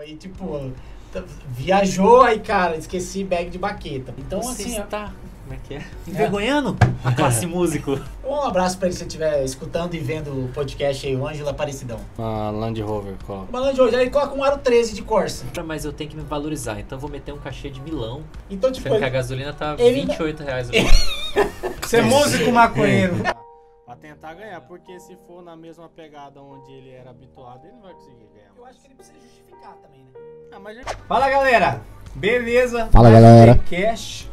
Foi tipo, viajou aí, cara, esqueci bag de baqueta. Então, Você assim, está... Como é que é? Envergonhando a classe músico. um abraço pra ele se você estiver escutando e vendo o podcast aí, o Ângelo Aparecidão. Ah, Land Rover, coloca. O Malandro de hoje, aí coloca um aro 13 de Corsa. Mas eu tenho que me valorizar, então eu vou meter um cachê de milão. Então, tipo, Sendo que a ele, gasolina tá ele- 28 reais. ali. Ser músico maconheiro. Pra tentar ganhar, porque se for na mesma pegada onde ele era habituado, ele não vai conseguir ganhar. eu acho que ele precisa justificar também, né? Ah, mas Fala galera, beleza? Fala, galera. Cash.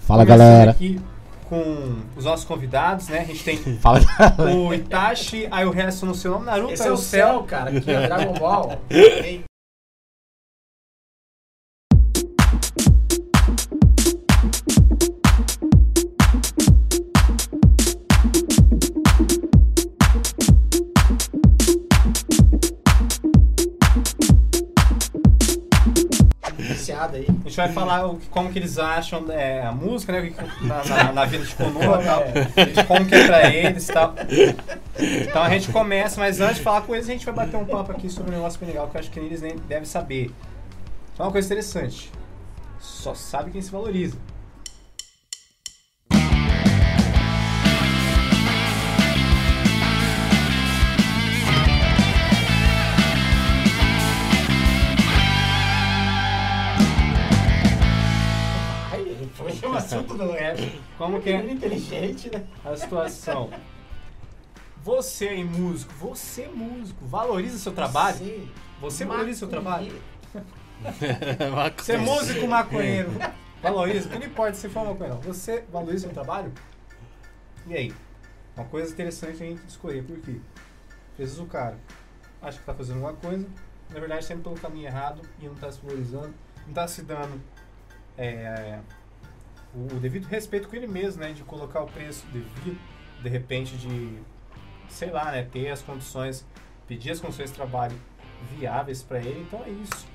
Fala Começando galera. aqui com os nossos convidados, né? A gente tem Fala o Itachi, aí o resto no seu nome, Naruto, Esse aí é o Céu. céu, cara, aqui é Dragon Ball. Tem- vai falar o como que eles acham é, a música, né? Na, na, na vida de Konoha e tal. de como que é pra eles e tal. Então a gente começa, mas antes de falar com eles, a gente vai bater um papo aqui sobre um negócio bem legal que eu acho que eles nem devem saber. É uma coisa interessante. Só sabe quem se valoriza. Do rap. Como que é é inteligente, né? a situação? Você aí, músico, você músico, valoriza seu trabalho? Você, Você valoriza seu trabalho? maconheiro. Você é músico maconheiro. Valoriza, não importa se for maconheiro. Você valoriza seu trabalho? E aí? Uma coisa interessante a gente escolher, por quê? Às vezes o cara acha que tá fazendo uma coisa, na verdade sempre pelo caminho errado e não tá se valorizando, não tá se dando é, o, devido respeito com ele mesmo, né? De colocar o preço devido, de repente de, sei lá, né? Ter as condições, pedir as condições de trabalho viáveis para ele. Então é isso.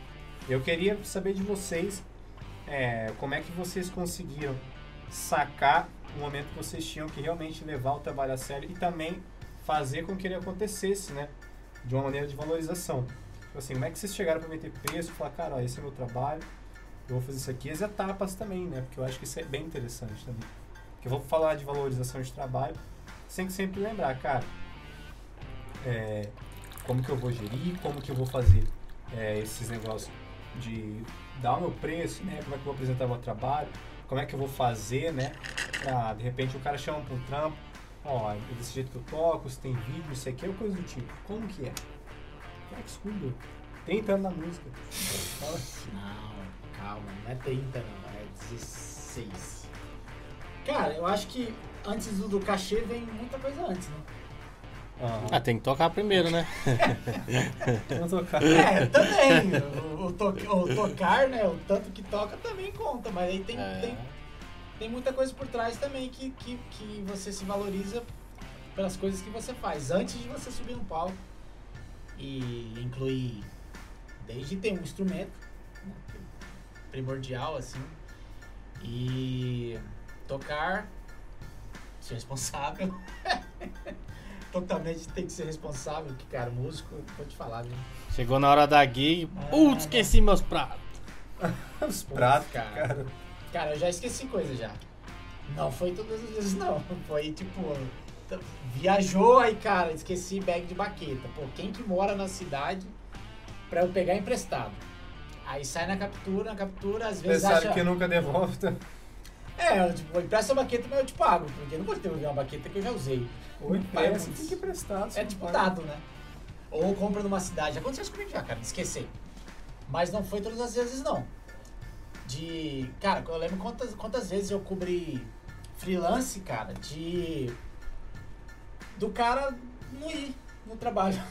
Eu queria saber de vocês é, como é que vocês conseguiram sacar o momento que vocês tinham que realmente levar o trabalho a sério e também fazer com que ele acontecesse, né? De uma maneira de valorização. Tipo assim, como é que vocês chegaram para meter preço e falar, cara, ó, esse é meu trabalho, eu vou fazer isso aqui, as etapas também, né? Porque eu acho que isso é bem interessante também. Porque eu vou falar de valorização de trabalho, sem que sempre lembrar, cara, é, como que eu vou gerir, como que eu vou fazer é, esses negócios de dar o meu preço, né? Como é que eu vou apresentar o meu trabalho, como é que eu vou fazer, né? Pra, de repente o cara chama para um trampo, ó, é desse jeito que eu toco, se tem vídeo, isso aqui, ou coisa do tipo. Como que é? Como é que escuta? Tentando na música. Fala. Não, calma, não é 30 não, é 16. Cara, eu acho que antes do, do cachê vem muita coisa antes, né? Ah, tem que tocar primeiro, né? Tocar. É, também. o, o to- o tocar, né? O tanto que toca também conta, mas aí tem, É. tem, tem muita coisa por trás também que, que, que você se valoriza pelas coisas que você faz antes de você subir no palco. E inclui desde ter um instrumento, né, é primordial, assim, e tocar, ser responsável. Totalmente tem que ser responsável, que, cara, músico, vou te falar, viu? Chegou na hora da gig, Ah, putz, esqueci meus pratos. Os pratos, cara. cara. Cara, eu já esqueci coisa já. Não foi todas as vezes, não. Foi tipo. Viajou aí, cara, esqueci bag de baqueta. Pô, quem que mora na cidade pra eu pegar emprestado? Aí sai na captura, na captura, às Você vezes sabe acha... que nunca devolve. tá? É, eu, tipo, empresta a baqueta, mas eu te pago. Porque eu não vou devolver uma baqueta que eu já usei. Ou empresta, tem que emprestar. você É tipo pode. dado, né? Ou compra numa cidade. Aconteceu isso comigo já, cara, de esquecer. Mas não foi todas as vezes, não. De. Cara, eu lembro quantas, quantas vezes eu cobri freelance, cara, de. Do cara não ir no trabalho.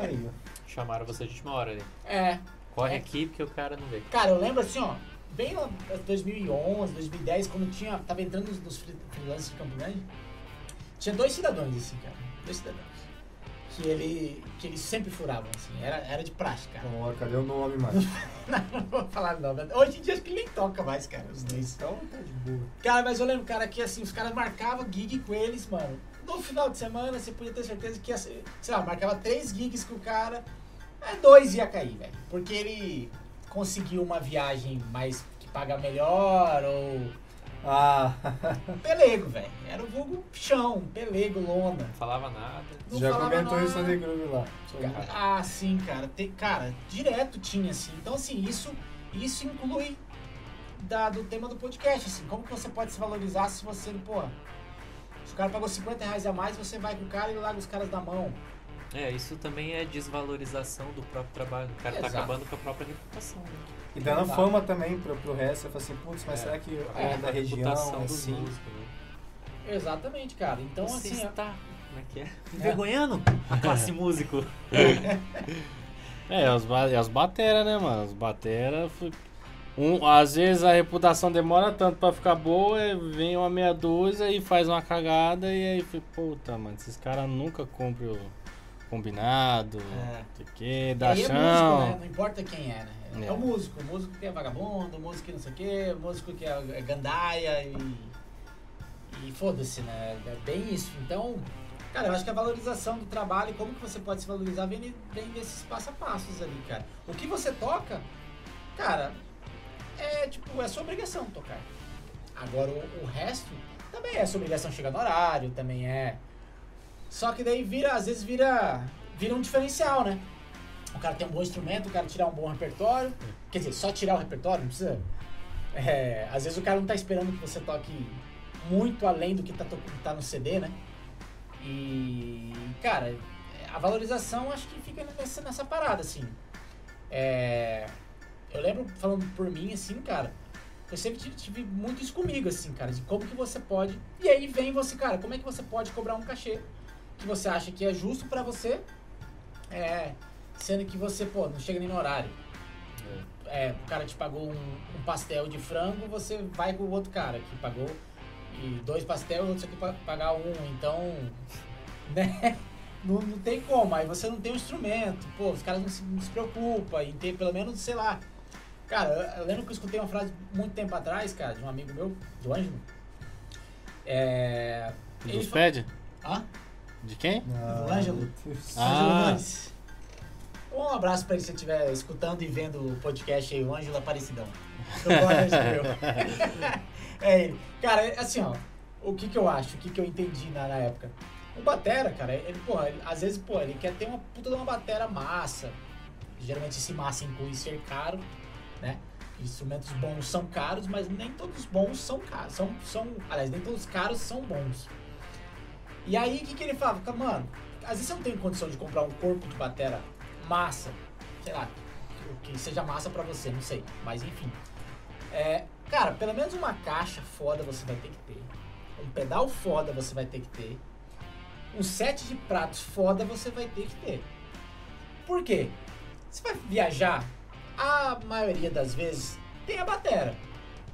Aí, ó. Chamaram você de última hora ali. É. Corre É. aqui porque o cara não vê. Cara, eu lembro assim, ó. Bem lá em 2011, 2010, quando tinha. Tava entrando nos, nos free- freelancers de Campo Grande. Tinha dois cidadãos, assim, cara. Dois cidadãos. Que ele. Que eles sempre furavam, assim. Era, era de praxe, cara. Ó, cadê o nome, mano? Não, não vou falar não. Hoje em dia acho que nem toca mais, cara, os dois. Então tá de boa. Cara, mas eu lembro, cara, que assim, os caras marcavam gig com eles, mano. No final de semana, você podia ter certeza que ia ser, sei lá, marcava três gigs com o cara É, dois ia cair, velho. Porque ele conseguiu uma viagem mais que paga melhor ou. Ah, Pelego, velho. Era o vulgo chão, pelego, lona. Não falava nada. Não já falava comentou nada. isso no grupo lá. Cara, Ah, sim, cara. Tem, cara, direto tinha, assim. Então, assim, isso, isso inclui da, do tema do podcast, assim. Como que você pode se valorizar se você, pô... Se o cara pagou 50 reais a mais, você vai com o cara e larga os caras da mão. É, isso também é desvalorização do próprio trabalho. O cara tá Exato. acabando com a própria reputação. Né? E dando Exato. fama também pro, pro resto, você fala assim, putz, mas É, será que a é da reputação região, dos assim? músicos, né? Exatamente, cara. Então, Você assim... está, como é que é? Envergonhando a classe músico. É, é os batera, né, mano? Os batera. Um, às vezes a reputação demora tanto pra ficar boa, e vem uma meia dúzia e faz uma cagada e aí fica, puta, mano, esses caras nunca cumprem o combinado, É. não sei o que, dá aí é músico, chão. né? Não importa quem é, né? É, É. o músico. O músico que é vagabundo, o músico que não sei o quê, o músico que é, é gandaia e. E foda-se, né? É bem isso. Então, cara, eu acho que a valorização do trabalho, como que você pode se valorizar, vem, vem desses passo a passos ali, cara. O que você toca, cara, é tipo, é sua obrigação tocar. Agora o, o resto também é sua obrigação chegar no horário, também é. Só que daí vira, às vezes vira, vira um diferencial, né? O cara tem um bom instrumento, o cara tirar um bom repertório. Quer dizer, só tirar o repertório, não precisa. É, às vezes o cara não tá esperando que você toque muito além do que tá, tá no CD, né? E, cara, a valorização acho que fica nessa, nessa parada, assim. É, eu lembro, falando por mim, assim, cara, eu sempre tive, tive muito isso comigo, assim, cara, de como que você pode. E aí vem você, cara, como é que você pode cobrar um cachê que você acha que é justo pra você, é, sendo que você, pô, não chega nem no horário. É, o cara te pagou um, um pastel de frango, você vai com o outro cara que pagou e dois pastel, o outro pa- pagar um, então, né? Não, não tem como, aí você não tem um instrumento, pô, os caras não se, não se preocupam em ter pelo menos, sei lá. Cara, eu, lembro que eu escutei uma frase muito tempo atrás, cara, de um amigo meu, do Ângelo. É. ele Dos fa- pede? Hã? De quem? Do Ângelo. Ah. Um abraço pra ele se estiver escutando e vendo o podcast aí, o Ângelo Aparecidão. Eu gosto desse meu. É ele. Cara, é assim, ó. O que que eu acho, o que que eu entendi na, na época. O Batera, cara, ele, pô, ele- às vezes, pô, ele quer ter uma puta de uma batera massa. Geralmente esse massa inclui ser caro, né? Instrumentos bons são caros, mas nem todos bons são caros. São, são, aliás, nem todos caros são bons. E aí, o que, que ele fala? Fica, Mano, às vezes você não tem condição de comprar um corpo de batera massa, sei lá, que seja massa pra você, não sei, mas enfim. É, cara, pelo menos uma caixa foda você vai ter que ter. Um pedal foda você vai ter que ter. Um set de pratos foda você vai ter que ter. Por quê? Você vai viajar, a maioria das vezes tem a batera.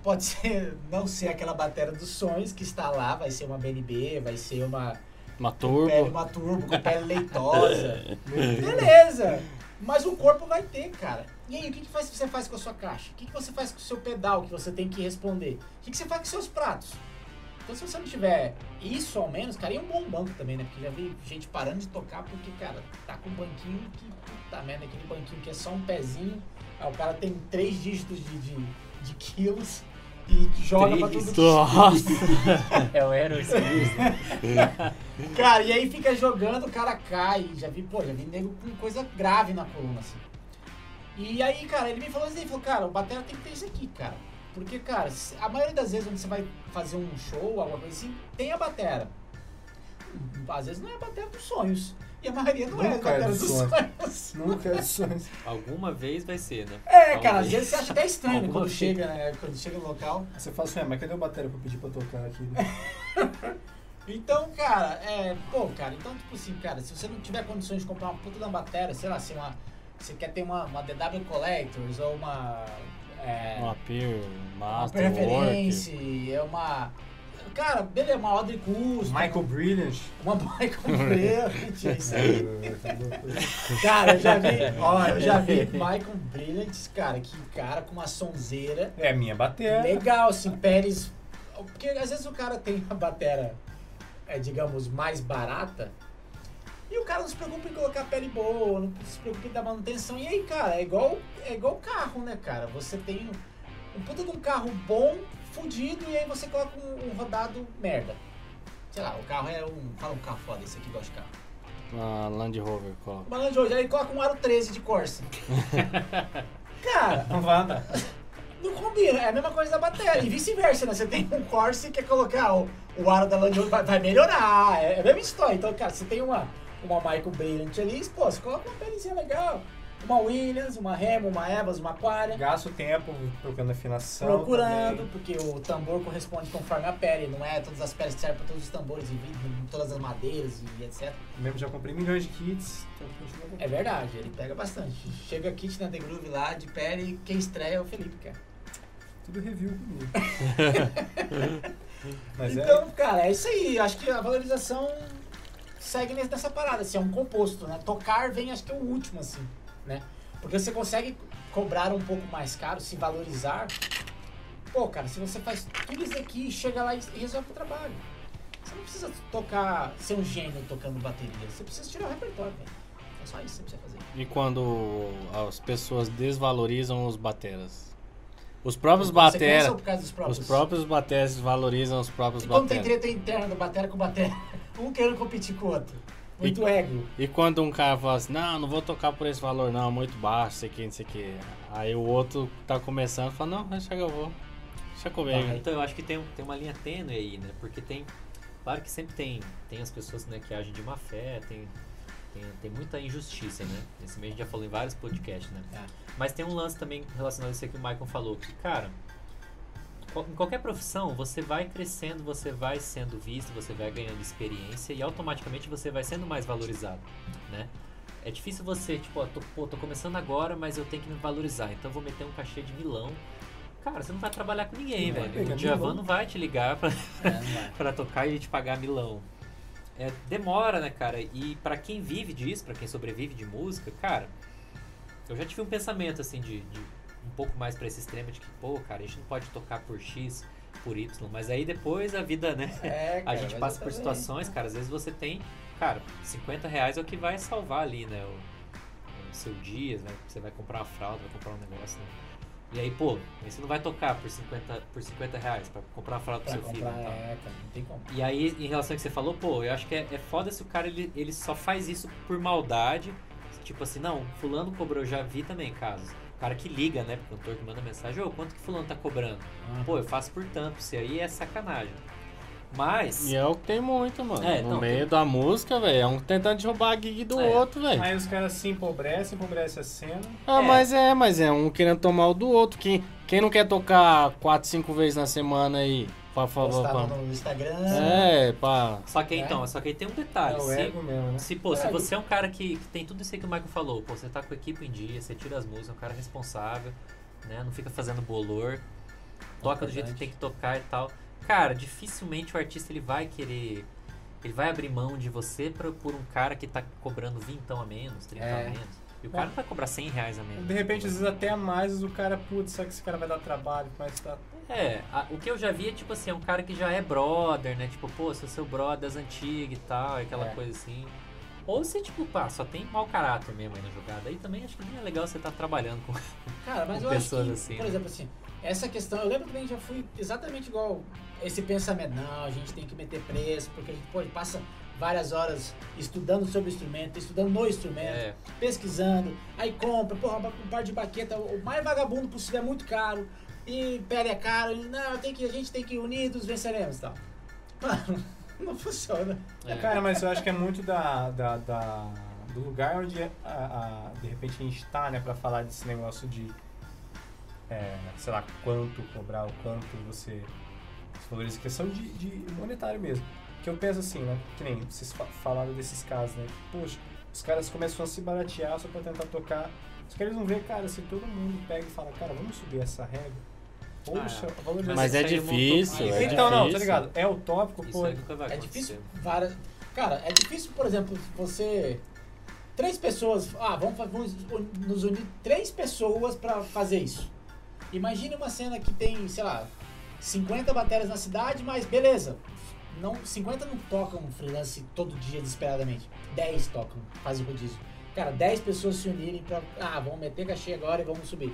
Pode ser, não ser aquela batera dos sonhos que está lá, vai ser uma BNB, vai ser uma Uma pele, turbo. uma turbo com pele leitosa. Beleza! Mas o corpo vai ter, cara. E aí, o que, que faz- você faz com a sua caixa? O que, que você faz com o seu pedal que você tem que responder? O que, que você faz com os seus pratos? Então, se você não tiver isso ao menos, cara, e um bom banco também, né? Porque já vi gente parando de tocar porque, cara, tá com um banquinho que, puta merda, aquele banquinho que é só um pezinho. Aí o cara tem três dígitos de, de, de quilos e joga pra Três? tudo. Nossa! É o aerosmith. Cara, e aí fica jogando, o cara cai. Já vi, pô, já vi nego com coisa grave na coluna, assim. E aí, cara, ele me falou assim, ele falou, cara, o batera tem que ter isso aqui, cara. Porque, cara, a maioria das vezes quando você vai fazer um show, alguma coisa assim, tem a batera. Às vezes não é a batera dos sonhos. E a maioria não é a Nunca é batera dos dos sonhos. sonhos. Nunca é sonhos. Alguma vez vai ser, né? É, cara, às Talvez. vezes você acha até estranho Alguma quando vez. chega, né? Quando chega no local. Você fala assim, ah, mas cadê o bateria pra pedir pra tocar aqui? né? Então, cara, é. Pô, cara, então, tipo assim, cara, se você não tiver condições de comprar uma puta da bateria, sei lá, se uma. Você quer ter uma, uma DW Collectors ou uma. É, Uma Peer, uma Master, Work. Preference, é uma. Cara, beleza, uma Audrey Custom. Michael Brilliant. Uma Michael Brilliant, é isso aí. Cara, eu já vi. Ó, eu já vi Michael Brilliant, cara, que cara com uma sonzeira. É a minha bateria. Legal, assim, Pérez. Porque às vezes o cara tem uma batera, é, digamos, mais barata. E o cara não se preocupa em colocar pele boa, não se preocupa em dar manutenção. E aí, cara, é igual, é igual carro, né, cara? Você tem um, um puta de um carro bom, fudido, e aí você coloca um, um rodado merda. Sei lá, o carro é um. Fala um carro foda, esse aqui gosta de carro. Na Land Rover, coloca. Uma Land Rover, aí coloca um aro 13 de Corsa. cara, Não vai andar. não combina, é a mesma coisa da bateria. E vice-versa, né? Você tem um Corsa e quer colocar o, o aro da Land Rover, vai, vai melhorar. É, é a mesma história. Então, cara, você tem uma, uma Michael Brilliant ali, pô, você coloca uma pelezinha legal. Uma Williams, uma Remo, uma Evas, uma Aquaria. Gasto tempo procurando afinação. procurando, também. porque o tambor corresponde conforme a pele, não é todas as peles que servem para todos os tambores e vidro, todas as madeiras e etc. Mesmo já comprei milhões de kits, então continua comprando. É verdade, ele pega bastante. Chega kit na The Groove lá de pele, quem estreia é o Felipe, cara. Tudo review comigo. Mas então, cara, é isso aí. Acho que a valorização segue nessa parada, assim, é um composto, né? Tocar vem, acho que é o último, assim, né? Porque você consegue cobrar um pouco mais caro, se valorizar. Pô, cara, se você faz tudo isso aqui, chega lá e resolve o trabalho. Você não precisa tocar, ser um gênio tocando bateria. Você precisa tirar o repertório, velho. É só isso que você precisa fazer. E quando as pessoas desvalorizam os bateras? Os próprios bateras. Os próprios bateras valorizam os próprios E quando tem bateras. treta interna do batera com batera, um querendo competir com o outro. Muito ego. E quando um cara fala assim, não, não vou tocar por esse valor não, muito baixo, sei que, não sei o que. Aí o outro tá começando e fala, não, deixa que eu vou. Deixa comigo. Então eu acho que tem, tem uma linha tênue aí, né? Porque tem. Claro que sempre tem, tem as pessoas né, que agem de má fé, tem, tem, tem muita injustiça, né? Esse mês a gente já falou em vários podcasts, né? É. Mas tem um lance também relacionado a isso que o Michael falou, que, cara, em qualquer profissão, você vai crescendo, você vai sendo visto, você vai ganhando experiência e automaticamente você vai sendo mais valorizado, né? É difícil você, tipo, ó, tô, pô, tô começando agora, mas eu tenho que me valorizar, então vou meter um cachê de milão. Cara, você não vai trabalhar com ninguém, Não velho. O Djavan não vai te ligar pra, É, pra tocar e te pagar milão. É, demora, né, cara? E pra quem vive disso, pra quem sobrevive de música, cara, eu já tive um pensamento assim de, de um pouco mais pra esse extremo de que, pô, cara, a gente não pode tocar por X, por Y, mas aí depois a vida, né? É, A cara, gente mas passa por situações, cara, às vezes você tem, cara, 50 reais é o que vai salvar ali, né? O, o seu dia, né? Você vai comprar uma fralda, vai comprar um negócio, né? E aí, pô, aí você não vai tocar por 50, por 50 reais pra comprar uma fralda pro seu filho comprar, e tal. é, cara, não tem como. E aí, em relação ao que você falou, pô, eu acho que é, é foda se o cara ele, ele só faz isso por maldade. Tipo assim, não, fulano cobrou, eu já vi também casos. Cara que liga, né, pro cantor que manda mensagem, ô, quanto que fulano tá cobrando? Pô, eu faço por tanto, isso aí é sacanagem. Mas, E é o que tem muito, mano. É, no não, meio da música, velho. É um tentando derrubar a gig do É. outro, velho. Aí os caras se empobrecem, empobrecem a cena. Ah, É. mas é, mas é um querendo tomar o do outro. Quem, quem não quer tocar 4, 5 vezes na semana aí, por favor, Postar pra... no Instagram. É, pá. só que É. então, só que aí tem um É detalhe. o se, ego mesmo, né? se, pô, se É, você é um cara que, que tem tudo isso aí que o Michael falou, pô, você tá com a equipe em dia, você tira as músicas, é um cara responsável, né? Não fica fazendo bolor, toca do jeito que tem que tocar e tal. Cara, dificilmente o artista ele vai querer. Ele vai abrir mão de você pra, por um cara que tá cobrando vintão a menos, trinta É. a menos. E o cara não vai cobrar 100 reais a menos. De repente, às vezes até a mais, o cara, putz, será que esse cara vai dar trabalho? Mas tá. É, a- o que eu já vi é tipo assim, é um cara que já é brother, né? Tipo, pô, sou seu brother das antigas e tal, aquela É. coisa assim. Ou se, tipo, pá, só tem mau caráter mesmo aí na jogada. Aí também acho que nem é legal você estar trabalhando com. Cara, mas com eu acho pessoas que, assim, por né? exemplo, assim, essa questão, eu lembro que também já fui exatamente igual esse pensamento, não, a gente tem que meter preço, porque a gente pô, passa várias horas estudando sobre o instrumento, estudando no instrumento, É, pesquisando, aí compra, porra, um par de baqueta, o mais vagabundo possível é muito caro, e pele é caro, e não, tem que, a gente tem que ir unidos, venceremos e tal. Mano, não funciona. é. Cara, mas eu acho que é muito da, da, da- do lugar onde a, a- de repente a gente tá, né, pra falar desse negócio de, é, sei lá, quanto cobrar, o quanto você se valoriza, questão de, de monetário mesmo. Que eu penso assim, né, que nem vocês fa- falaram desses casos, né, poxa, os caras começam a se baratear só pra tentar tocar. Os caras vão ver, cara, se todo mundo pega e fala, cara, vamos subir essa regra. Poxa, Ah. Mas é montou- difícil, é então, não, tá difícil. ligado? É utópico, pô. nunca vai É difícil várias. Cara, é difícil, por exemplo, você. Três pessoas. Ah, vamos, vamos nos unir três pessoas pra fazer isso. Imagine uma cena que tem, sei lá, 50 baterias na cidade, mas beleza. não, 50 não tocam freelance todo dia desesperadamente. 10 tocam, fazem rodízio. Cara, 10 pessoas se unirem pra. Ah, vamos meter cachê agora e vamos subir.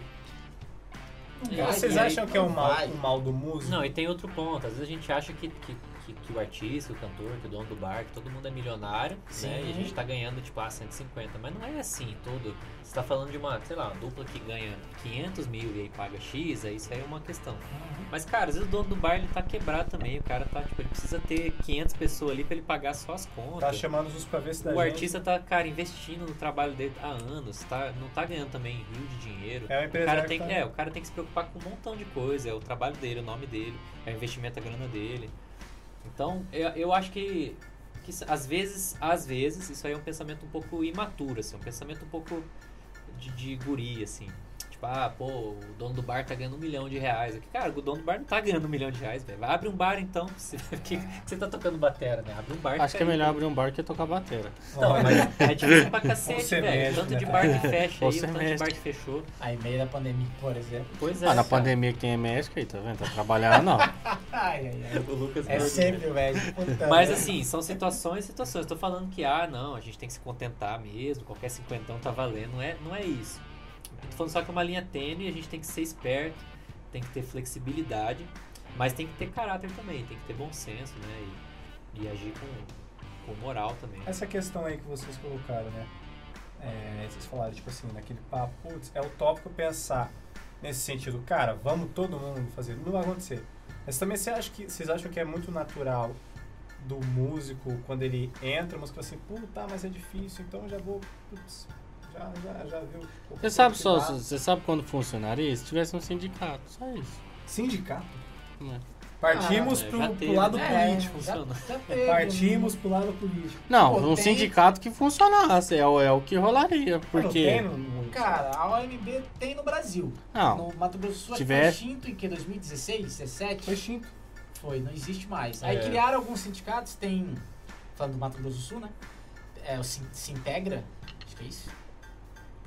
Vocês acham que é o mal, o mal do músico? Não, e tem outro ponto. Às vezes a gente acha que, que, que, que o artista, o cantor, que o dono do bar, que todo mundo é milionário, né? Sim. E a gente tá ganhando, tipo, ah, 150. Mas não é assim, todo. Você tá falando de uma, sei lá, uma dupla que ganha 500 mil e aí paga X, aí isso aí é uma questão. Uhum. Mas, cara, às vezes o dono do bar, ele tá quebrado também. O cara tá, tipo, ele precisa ter 500 pessoas ali pra ele pagar só as contas. Tá chamando os pra ver se dá o gente. artista tá, cara, investindo no trabalho dele há anos, tá, não tá ganhando também rio de dinheiro. É o cara, tem, tá- é, o cara tem que se preocupar com um montão de coisa. É o trabalho dele, o nome dele, é o investimento, a grana dele. Então, eu, eu acho que, que às vezes, às vezes, isso aí é um pensamento um pouco imaturo, assim, um pensamento um pouco de, de guri, assim. Tipo, ah, pô, o dono do bar tá ganhando um milhão de reais. Aqui, cara, o dono do bar não tá ganhando um milhão de reais, velho. Abre um bar então. Se, que, que você tá tocando batera, né? Abre um bar. Acho que é melhor abrir um bar que tocar bateria. Não, Olha, mas é difícil pra cacete, Você velho. Tanto né, de cara? bar que fecha aí, Você o tanto de bar que fechou. Aí, meio da pandemia, por exemplo. Pois é. Ah, na pandemia que tem México aí, tá vendo? Tá trabalhando não. Ai, ai, ai. O Lucas É sempre o velho. Mas merda. assim, são situações e situações. Tô falando que, ah, não, a gente tem que se contentar mesmo, qualquer cinquentão tá valendo. Não é, não é isso. Eu tô falando só que é uma linha tênue, a gente tem que ser esperto, tem que ter flexibilidade, mas tem que ter caráter também, tem que ter bom senso, né? E, e agir com, com moral também. Essa questão aí que vocês colocaram, né? É, vocês falaram, tipo assim, naquele papo, putz, é utópico pensar nesse sentido, cara, vamos todo mundo fazer, não vai acontecer. Mas também você acha que, vocês acham que é muito natural do músico, quando ele entra, a música assim, puta, mas é difícil, então já vou, putz, já, já, já viu. o Você sabe só, você sabe quando funcionaria? Se tivesse um sindicato, só isso. Sindicato? né? Partimos Ah, pro, pro lado né? político. É, já, funciona. já teve, Partimos pro lado político. Não, Pô, um tem- sindicato que funcionasse, é, o- é o que rolaria. Porque. Cara, a OMB tem no Brasil. Não, No Mato Grosso do Sul, acho que Tivesse- foi extinto em que? 2016, 17? Foi extinto. Foi, não existe mais. Aí É. criaram alguns sindicatos, tem. Falando do Mato Grosso do Sul, né? É o Sin- Sintegra, acho que é isso.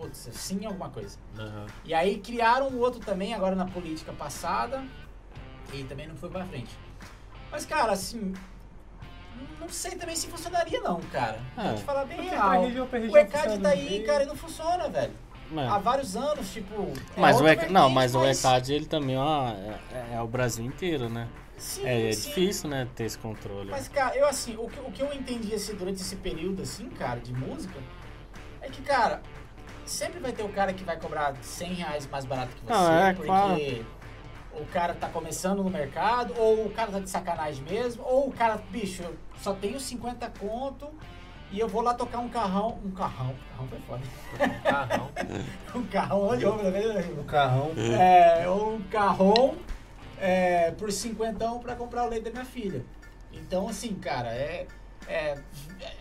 Putz, é sim alguma coisa. Aham. E aí criaram um outro também, agora na política passada, e também não foi pra frente. Mas, cara, assim. Não sei também se funcionaria, não, cara. É. que falar bem Porque real. pra região, pra O ECAD funciona tá aí, bem. cara, e não funciona, velho. é. Há vários anos, tipo. é Mas o outra ECAD, não, vertente, mas o ECAD ele também é, uma- é, é o Brasil inteiro, né? Sim, É, é sim. difícil, né, ter esse controle. Mas, cara, eu assim, o que, o que eu entendi assim, durante esse período, assim, cara, de música, é que, cara, sempre vai ter o cara que vai cobrar 100 reais mais barato que você, Não, é, porque claro. o cara tá começando no mercado, ou o cara tá de sacanagem mesmo, ou o cara, bicho, eu só tenho 50 conto e eu vou lá tocar um carrão, um carrão, carrão foi foda, Um carrão. um carrão, olha o né? O carrão. é, um carrão é, por cinquentão pra comprar o leite da minha filha. Então, assim, cara, é, é,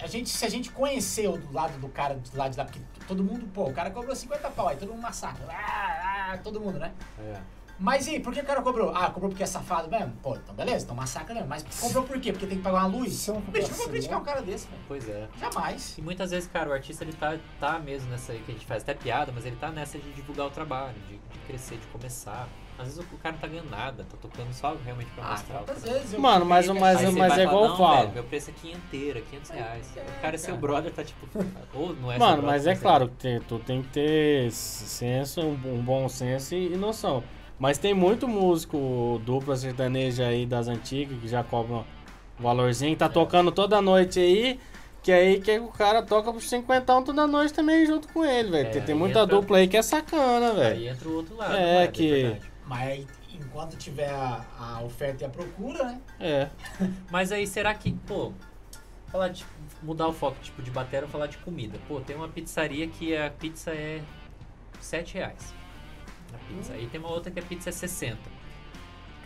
a gente, se a gente conheceu do lado do cara, do lado de lá, porque todo mundo, pô, o cara cobrou 50 pau, aí todo mundo massacra, ah, ah, todo mundo, né? É. Mas e por que o cara cobrou? Ah, cobrou porque é safado mesmo? Pô, então beleza, então massacra mesmo. Mas cobrou por quê? Porque tem que pagar uma luz? Isso é um Bicho, eu vou vacilo. criticar um cara desse, velho. Pois é. Jamais. E muitas vezes, cara, o artista ele tá, tá mesmo nessa aí que a gente faz até piada, mas ele tá nessa de divulgar o trabalho, de, de crescer, de começar. Às vezes o, cara não tá ganhando nada, tá tocando só realmente pra Ah, mostrar trabalho. vezes Mano, mas- mas- Aí mas vai é igual eu falo. velho, meu preço é quinhenteira, 500 reais. É, o cara é seu cara. brother, tá tipo, ou não é Mano, seu mas brother, é claro que tem- tu tem que ter senso, um, bom senso e, noção. Mas tem muito músico dupla sertaneja aí das antigas que já cobram um valorzinho, tá tocando toda noite aí, que aí que o cara toca por cinquentão toda noite também junto com ele, velho. É, tem, tem aí muita entra- dupla aí que é sacana, Aí velho. entra o outro lado. É, da moeda, que- verdade. Mas enquanto tiver a, a oferta e a procura, né? É. Mas aí será que, pô, falar de mudar o foco tipo de bateria, falar de comida. Pô, tem uma pizzaria que a pizza é 7 reais. A pizza. Aí tem uma outra que a pizza é 60.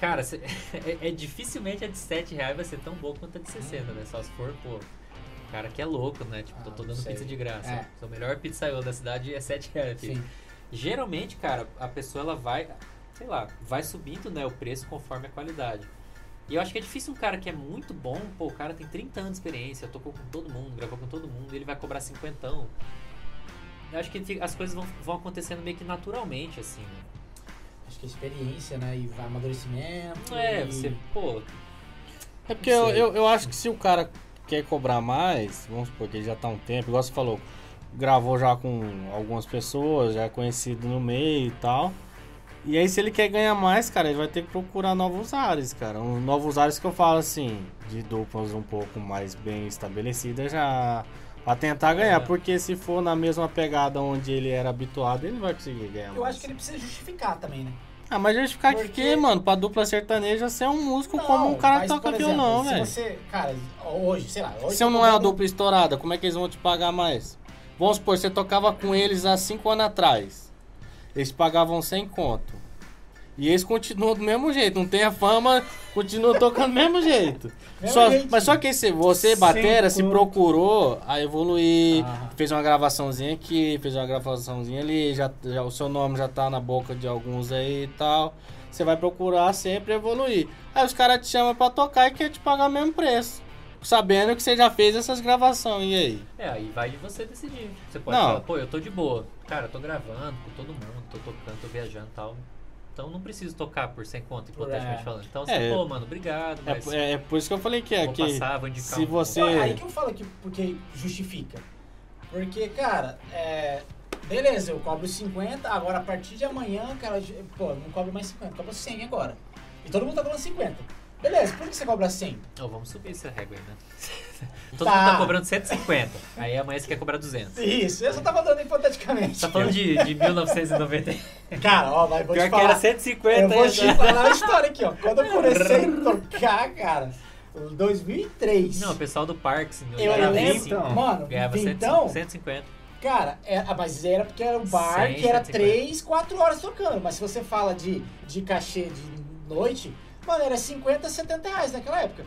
Cara, cê- é, é dificilmente a de 7 reais vai ser tão boa quanto a de 60, né? Só se for, pô, cara que é louco, né? Tipo, tô, Ah, tô não dando sei. pizza de graça. É. O melhor pizzaiolo da cidade é 7 reais. Geralmente, cara, a pessoa ela vai, sei lá, vai subindo, né, o preço conforme a qualidade. E eu acho que é difícil um cara que é muito bom, pô, o cara tem 30 anos de experiência, tocou com todo mundo, gravou com todo mundo, ele vai cobrar cinquentão. Eu acho que as coisas vão, vão acontecendo meio que naturalmente, assim, né? Acho que experiência, né? E vai amadurecimento. É, e- você, pô, É porque eu, eu, eu acho que se o cara quer cobrar mais, vamos supor que ele já tá um tempo, igual você falou, gravou já com algumas pessoas, já é conhecido no meio e tal. E aí se ele quer ganhar mais, cara, ele vai ter que procurar novos ares, cara. Um, novos ares que eu falo assim, de duplas um pouco mais bem estabelecidas já. Pra tentar ganhar, É. porque se for na mesma pegada onde ele era habituado, ele não vai conseguir ganhar Eu mais. acho que ele precisa justificar também, né? Ah, mas justificar que Porque- quê, mano? Pra dupla sertaneja ser um músico Não, como o cara mas, toca exemplo, violão, se velho. você, cara, hoje, sei lá, hoje Se eu não é uma dupla estourada, como é que eles vão te pagar mais? Vamos supor, você tocava com eles há 5 anos atrás. Eles pagavam 100 conto. E eles continuam do mesmo jeito. Não tem a fama, continuam tocando do mesmo jeito. Só- mas só que esse, você, Batera, se procurou a evoluir, Ah. fez uma gravaçãozinha aqui, fez uma gravaçãozinha ali, já, já, o seu nome já tá na boca de alguns aí e tal. Você vai procurar sempre evoluir. Aí os caras te chamam pra tocar e quer te pagar o mesmo preço. Sabendo que você já fez essas gravações, e aí? É, aí vai de você decidir. Você pode Não. falar, pô, eu tô de boa. Cara, eu tô gravando com todo mundo, tô tocando, tô viajando e tal. Então não preciso tocar por 100 conto, hipoteticamente É. falando. Então você, É. pô, mano, obrigado, É, mas é, é por isso que eu falei que é vou que passar, vou indicar se um- você- Não, aí que eu falo que porque justifica. Porque, cara, é. Beleza, eu cobro 50, agora a partir de amanhã, cara, pô, não cobro mais 50, cobro 100 agora. E todo mundo tá cobrando 50. Beleza, por que você cobra 100? Não, vamos subir essa régua aí, né? Todo Tá. mundo tá cobrando 150. Aí amanhã você quer cobrar 200. Isso, eu só tava dando hipoteticamente. Tá falando de, de 1990. Cara, ó, mas vou Pior te que era falar. 150 Eu vou te falar a história aqui, ó. Quando eu comecei a tocar, cara, em 2003. Não, o pessoal do Parks, eu ganhava lembro, 25, então. mano, ganhava então, 150. Cara, é, ah, mas era porque era um bar 100, que era 150. 3, 4 horas tocando. Mas se você fala de, de cachê de noite, mano, era 50, 70 reais naquela época.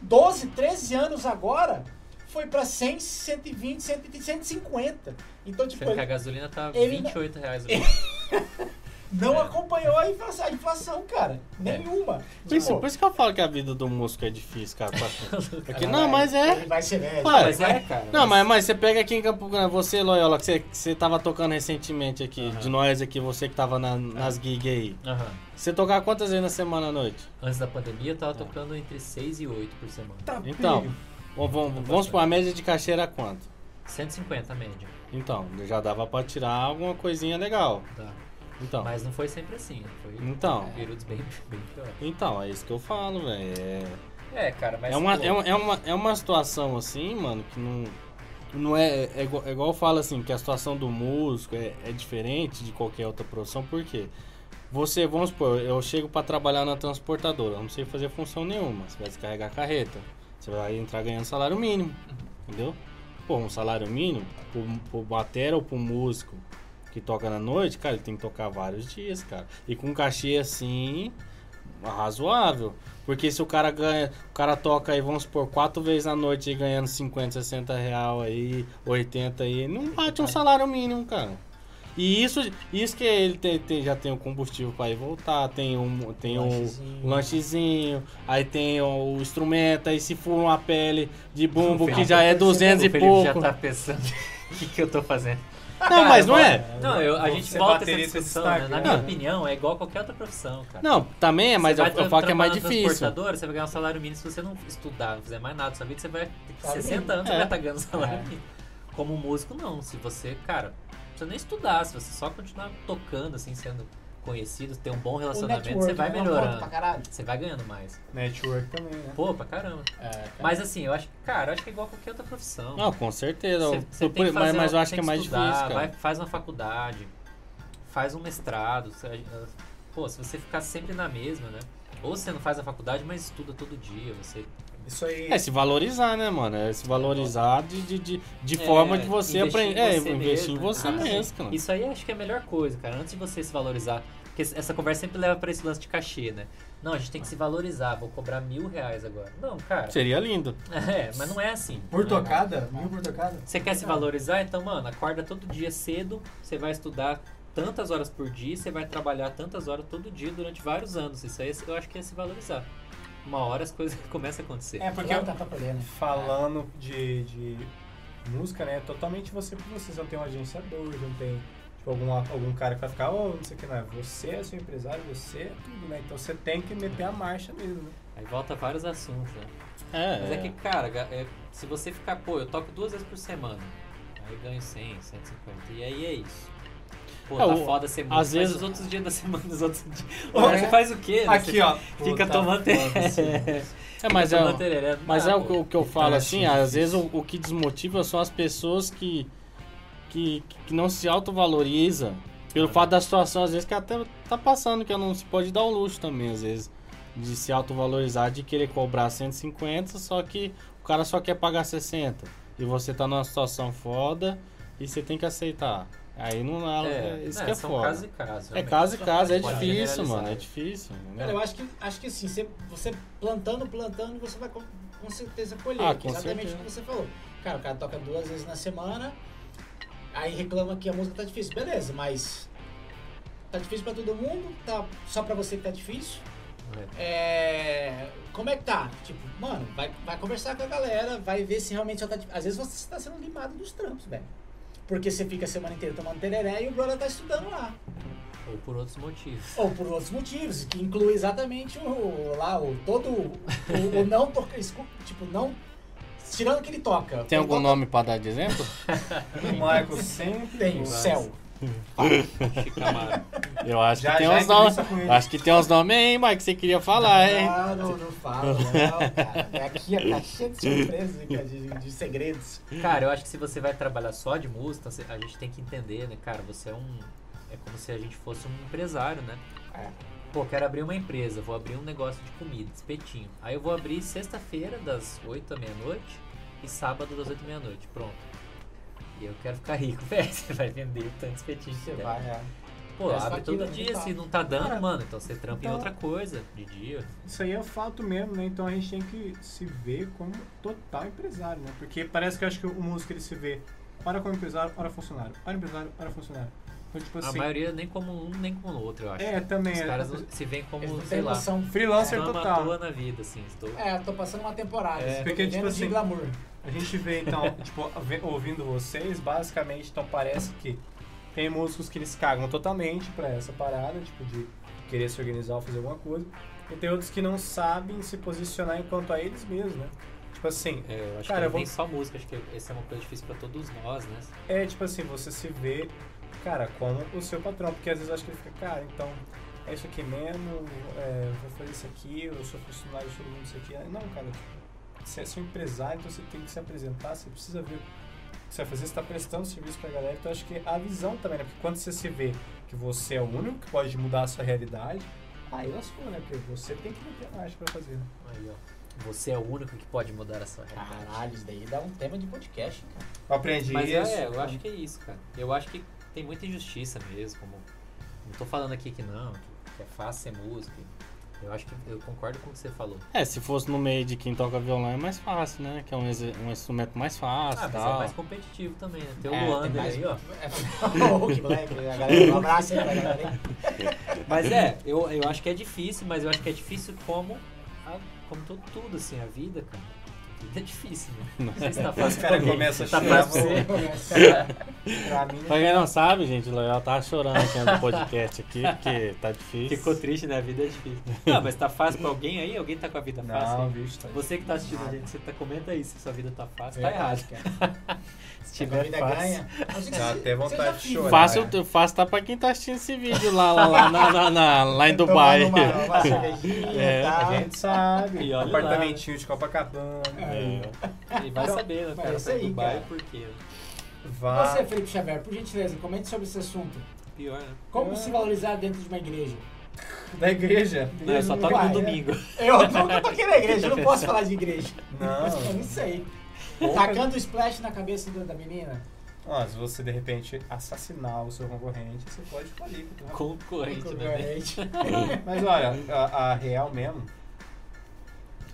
12, 13 anos agora, foi pra 100, 120, 130, 150. Então, tipo, Sendo que a ele gasolina tá ele não- 28 reais. litro. Não É. acompanhou a inflação, a inflação, cara. Nenhuma. Por isso, Tipo, por isso que eu falo que a vida do músico é difícil, cara. Porque, não, mas é. Ele vai ser velho. Mas é, cara. Não, mas, mas você pega aqui em Campo Grande, você, Loyola, que você, que você tava tocando recentemente aqui, Aham. de nós aqui, você que tava na- nas gigs aí. Aham. Você tocava quantas vezes na semana à noite? Antes da pandemia, eu tava tocando entre 6 e 8 por semana. Tá Então, pilho. vamos, vamos, vamos supor, a média de cachê era quanto? 150 a média. Então, já dava pra tirar alguma coisinha legal. Tá. Então, Mas não foi sempre assim. Foi Então. períodos bem, bem pior. então, é isso que eu falo, velho. É, É, cara, mas. é, uma, pô, é, uma, é, uma, é uma situação assim, mano, que não. Não é, é, igual, é igual eu falo assim, que a situação do músico é, é diferente de qualquer outra profissão, por quê? Você, vamos supor, eu chego pra trabalhar na transportadora, eu não sei fazer função nenhuma. Você vai descarregar a carreta, você vai entrar ganhando salário mínimo, entendeu? Pô, um salário mínimo, pro, pro batera ou pro músico que toca na noite, cara, ele tem que tocar vários dias, cara. E com um cachê assim, razoável. Porque se o cara ganha, o cara toca aí, vamos supor, quatro vezes na noite e ganhando 50, 60 real aí, 80 aí, não bate um salário mínimo, cara. E isso, isso que ele tem, tem- já tem o combustível para ir voltar, tem um, tem o Lanchezinho. lanchezinho, aí tem o instrumento, aí se for uma pele de bumbo O que já é o 200 o e Felipe pouco. já tá pensando o que, que eu tô fazendo. Não, mas não é. Não, eu- a gente Você volta essa discussão, né? Na né? minha opinião, é igual a qualquer outra profissão, cara. Não, também é, mas Você eu, eu falo que é mais difícil. transportadora, você vai ganhar um salário mínimo se você não estudar, não fizer mais nada na sua vida, você vai ter que Salário 60 mínimo. anos você É. vai estar ganhando salário É. mínimo. Como músico, não. Se você, cara, não precisa nem estudar, se você só continuar tocando, assim, sendo conhecido, ter um bom relacionamento, você vai pra melhorando. Você vai ganhando mais. Network também, né? Pô, pra caramba. É, cara. Mas assim, eu acho que, cara, eu acho que é igual a qualquer outra profissão. Não, com certeza. Eu- tem que mas, mas eu acho que é mais estudar, difícil, cara. Vai, faz uma faculdade, faz um mestrado. você- Pô, se você ficar sempre na mesma, né? Ou você não faz a faculdade, mas estuda todo dia. Você Isso aí. É se valorizar, né, mano? É se valorizar de, de, de, de É, forma de você investir aprender. em É, você investir em mesmo, você né? mesmo, cara. Isso aí acho que é a melhor coisa, cara. Antes de você se valorizar. Porque essa conversa sempre leva pra esse lance de cachê, né? Não, a gente tem que se valorizar. Vou cobrar mil reais agora. Não, cara. Seria lindo. É, mas não é assim. Por não é. tocada? Mil por tocada? Você quer se valorizar? Então, mano, acorda todo dia cedo, você vai estudar tantas horas por dia, você vai trabalhar tantas horas todo dia durante vários anos. Isso aí eu acho que é se valorizar. Uma hora as coisas começam a acontecer. É, porque Agora tá pra colher, né? falando de, de música, né? é Totalmente você por você. Você não tem um agenciador, não tem tipo, algum, algum cara que vai ficar, oh, não sei o que, não. é. Você é seu empresário, você é tudo, né? Então você tem que meter a marcha mesmo, né? Aí volta vários assuntos, né? É, Mas é que, cara, é, se você ficar, pô, eu toco duas vezes por semana, aí ganho 100, 150, e aí é isso. Pô, É, tá o- foda ser músico, às vezes- os outros dias da semana, os outros dias... Ô, é. você faz o quê? Aqui, ó. Fica Puta tomando... foda-se. É, mas é, tereré. mas Ah, é o, pô. que- o que eu falo assim, às vezes o, o que desmotiva são as pessoas que, que, que não se autovalorizam pelo fato da situação, às vezes, que até tá passando, que não se pode dar o luxo também, às vezes, de se autovalorizar, de querer cobrar 150, só que o cara só quer pagar 60. E você tá numa situação foda e você tem que aceitar. Aí não é, É, isso é, que é são foda. casos e casos. É caso e caso, é difícil, mano, é difícil. entendeu? Cara, eu acho que, acho que assim, você, você plantando, plantando, você vai com, com certeza colher. Ah, que é com exatamente certeza. o que você falou. Cara, o cara toca duas vezes na semana, aí reclama que a música tá difícil. Beleza, mas tá difícil pra todo mundo, tá só pra você que tá difícil. É. É, como é que tá? Tipo, mano, vai, vai conversar com a galera, vai ver se realmente já tá difícil. Às vezes você tá sendo limado dos trampos, velho. Porque você fica a semana inteira tomando tereré e o brother tá estudando lá. Ou por outros motivos. Ou por outros motivos, que inclui exatamente o lá, o todo o, o não toca, escu- tipo, não tirando que ele toca. Tem Ele algum toca- nome pra dar de exemplo? O Michael sempre. Tem, o céu. Chicamaro. Eu acho Já- que tem uns nomes. Acho que tem uns nomes aí, Mike, que você queria falar, hein? Ah, não, não fala, não, cara. É aqui a caixinha de surpresas, de, de segredos. Cara, eu acho que se você vai trabalhar só de música, a gente tem que entender, né, cara? Você é um. É como se a gente fosse um empresário, né? É. Pô, quero abrir uma empresa, vou abrir um negócio de comida, espetinho. Aí eu vou abrir sexta-feira, das 8 à meia-noite, e sábado, das 8 à meia-noite. Pronto. E eu quero ficar rico, velho. Você vai vender o tanto de espetinho que Você vai, é. Pô, Gasta abre aquilo, todo dia, tá. se não tá dando, Cara, mano, então você trampa em então- outra coisa, de dia. Isso aí é fato mesmo, né? Então a gente tem que se ver como total empresário, né? Porque parece que eu acho que o músico ele se vê ora como empresário, ora funcionário. Ora empresário, ora funcionário. Então, tipo A assim. maioria nem como um, nem como o outro, eu acho. É, também. Os é, caras não- se veem como, sei lá. Freelancer à total. na vida, assim. Estou... É, eu tô passando uma temporada. É, tô porque, tipo assim, glamour. A gente vê então, tipo, ouvindo vocês, basicamente, então parece que tem músicos que eles cagam totalmente pra essa parada, tipo, de querer se organizar ou fazer alguma coisa. E tem outros que não sabem se posicionar enquanto a eles mesmos, né? Tipo assim, É, eu acho Cara, que eu não vou- tem só música, acho que essa é uma coisa difícil pra todos nós, né? é tipo assim, você se vê, cara, como o seu patrão, porque às vezes eu acho que ele fica, cara, então é isso aqui mesmo, é, vou fazer isso aqui, eu sou funcionário de todo mundo isso aqui. Não, cara, tipo, você é seu empresário, então você tem que se apresentar, você precisa ver que você vai fazer, você está prestando serviço pra galera, então acho que a visão também, né? Porque quando você se vê que você é o único que pode mudar a sua realidade, aí lascou, né? Porque você tem que meter mais pra fazer. né? Aí, ó. Você é o único que pode mudar a sua realidade. Caralho, isso daí dá um tema de podcast, cara. Eu aprendi Mas isso. é, eu acho que é isso, cara. Eu acho que tem muita injustiça mesmo. Como... Não tô falando aqui que não, que é fácil ser músico. Eu acho que eu concordo com o que você falou. É, se fosse no meio de quem toca violão é mais fácil, né? Que é um, um instrumento mais fácil Ah, mas é mais competitivo também, né? Tem o É, Luander tem mais- aí, ó. É, o Hulk Black, a galera, um abraço aí pra galera. Mas é, eu, eu acho que é difícil, mas eu acho que é difícil como, a- como tudo, tudo, assim, a vida, cara. A vida é difícil, né? Não sei se tá Os fácil pra caras começam a Tá chorar. pra você. Pra mim, Pra quem não sabe, gente, o tá chorando aqui no podcast aqui, porque tá difícil. Ficou triste, né? A vida é difícil. Não, mas tá fácil pra alguém aí? Alguém tá com a vida fácil? não, bicho, tá Você que tá assistindo a gente, você tá, comenta aí se sua vida tá fácil. Tá Verdade, errado. cara. Se A tiver vida fácil. Dá até vontade de fez- chorar. Fácil, é. fácil tá pra quem tá assistindo esse vídeo lá, lá, lá, na- na- na- lá em Dubai. Uma, uma É. A gente sabe. E olha Apartamentinho de Copacabana. É. E vai Então, saber, né? O mas cara isso aí, Dubai cara. por quê? Vá. Você, Felipe Xavier, por gentileza, comente sobre esse assunto. Pior, né? Como É. se valorizar dentro de uma igreja? Da igreja. Não, eu só toco no é. domingo. Eu nunca toquei na igreja, eu não posso falar de igreja. Não. Eu não sei. Tacando splash na cabeça da menina? Ó, se você de repente assassinar o seu concorrente, você pode falir. com o Concorrente, né? Concorrente. Mas olha, a, a real mesmo,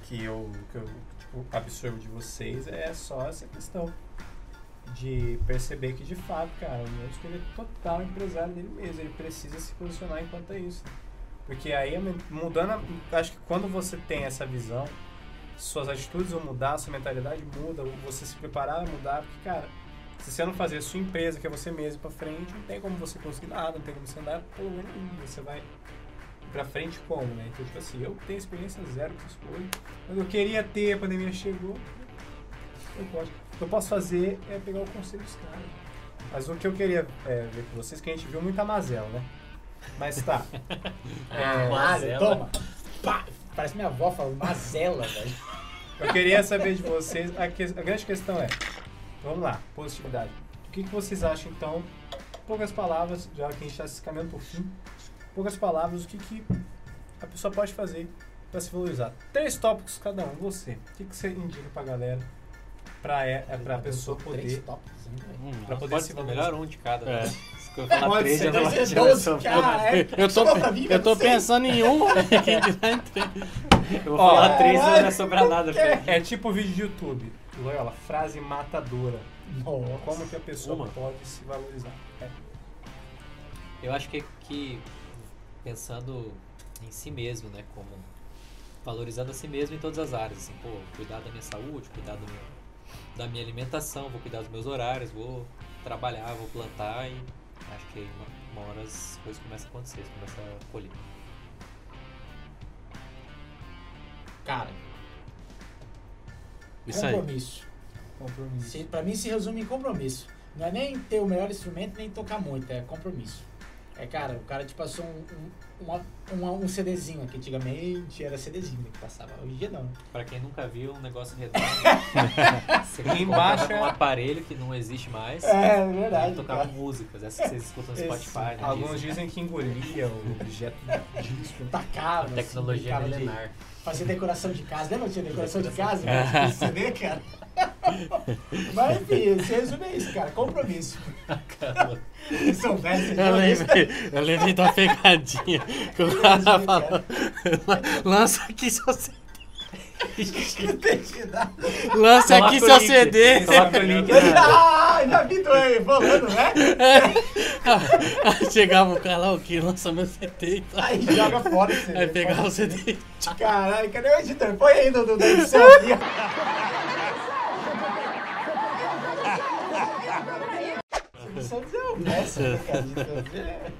que eu, que eu tipo, absorvo de vocês é só essa questão de perceber que de fato, cara, o músico ele é total empresário dele mesmo, ele precisa se posicionar enquanto é isso. Porque aí, mudando, a- acho que quando você tem essa visão, suas atitudes vão mudar, sua mentalidade muda, você se preparar vai mudar, porque, cara, se você não fazer a sua empresa, que é você mesmo, pra frente, não tem como você conseguir nada, não tem como você andar por lugar nenhum, você vai pra frente como, né? Então, tipo assim, eu tenho experiência zero com essas coisas, mas eu queria ter, a pandemia chegou, eu posso. O que eu posso fazer é pegar o conselho dos caras. Mas o que eu queria é, ver com vocês, que a gente viu muita mazela, né? Mas tá. É, Mazela. toma. Pá, parece minha avó falando mazela, velho. Eu queria saber de vocês, a, que- a grande questão é, vamos lá, positividade. O que, que vocês acham então, poucas palavras, já que a gente está se caminhando por fim, poucas palavras, o que, que a pessoa pode fazer para se valorizar? Três tópicos cada um, você. O que, que você indica pra galera, pra, é, é, pra pessoa Três poder... tópicos, hein, velho. Hum, Pra poder Pode se valorizar. melhor um de cada. É. Né? Se eu falar Pode três, ser, não ser doze, cara, é. Eu tô, mim, eu tô não pensando em um. Eu vou Ó, falar três, não caralho, vai sobrar nada. mim. É tipo vídeo de YouTube. Loyola, frase matadora. Nossa. Como que a pessoa Uma. pode se valorizar? É. Eu acho que, que pensando em si mesmo, né? Como valorizando a si mesmo em todas as áreas. Assim, pô, cuidar da minha saúde, cuidar do meu, da minha alimentação, vou cuidar dos meus horários, vou trabalhar, vou plantar e acho que aí uma, uma hora as coisas começam a acontecer, você começa a colher. Cara, Isso aí. compromisso. Compromisso. Se, pra mim se resume em compromisso. Não é nem ter o melhor instrumento, nem tocar muito, é compromisso. É, cara, o cara te passou um, um, uma- um CDzinho aqui. Antigamente era CDzinho que passava. Hoje em dia não. Pra quem nunca viu, um negócio redondo. você Embaixo embaixo é- um aparelho que não existe mais. É, e verdade. tocava cara. músicas, essas que vocês escutam no Spotify, né? Alguns dizem que engolia o objeto disco. Tacava. assim, Tecnologia de milenar. Fazer decoração de casa. Lembra que tinha decoração de casa? CD, cara. Mas enfim, se resume a isso, cara. Compromisso. São velhos, vocês Eu isso? lembrei, eu lembrei da pegadinha que o cara falou. Lança aqui seu CD. Lança Coloca aqui o seu link. CD. Coloca o link. Ah, já vi tu aí falando, né? Aí chegava o cara lá, o que lança meu CD e tal. Aí joga fora esse Aí pegava o CD. Caralho, cadê o editor? Põe aí do, do, do aqui, ó. Edição desonesta, né, cara?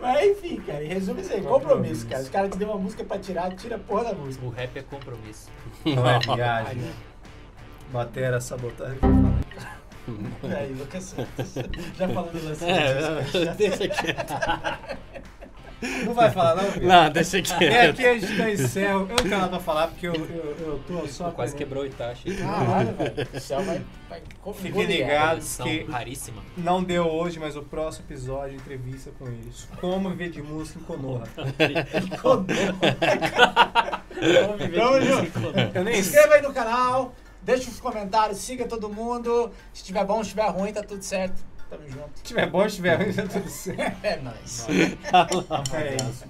Mas enfim, cara, em resumo isso aí, compromisso, cara. Os caras te deu uma música pra tirar, tira a porra da música. O rap é compromisso. Não é viagem. Batera, sabotagem. Aí, Lucas Santos. Já falando do lance É, deixa quieto. Não vai falar não, filho? Não, deixa É quieto. aqui a gente tá em céu. Eu não tenho nada pra falar porque eu, eu, eu tô só. Quase aprendendo. quebrou o Itachi. Caralho, velho. O céu vai. vai Fiquem ligados que raríssima. não deu hoje, mas o próximo episódio entrevista com eles. Como viver de música em Konoha. Tamo junto. Eu nem Se inscreva aí no canal, deixa os comentários, siga todo mundo. Se estiver bom, se estiver ruim, tá tudo certo. Tamo junto. Se tiver bom, se tiver ruim, tá tudo certo. É nóis. Tá nice. Então, é tá. isso.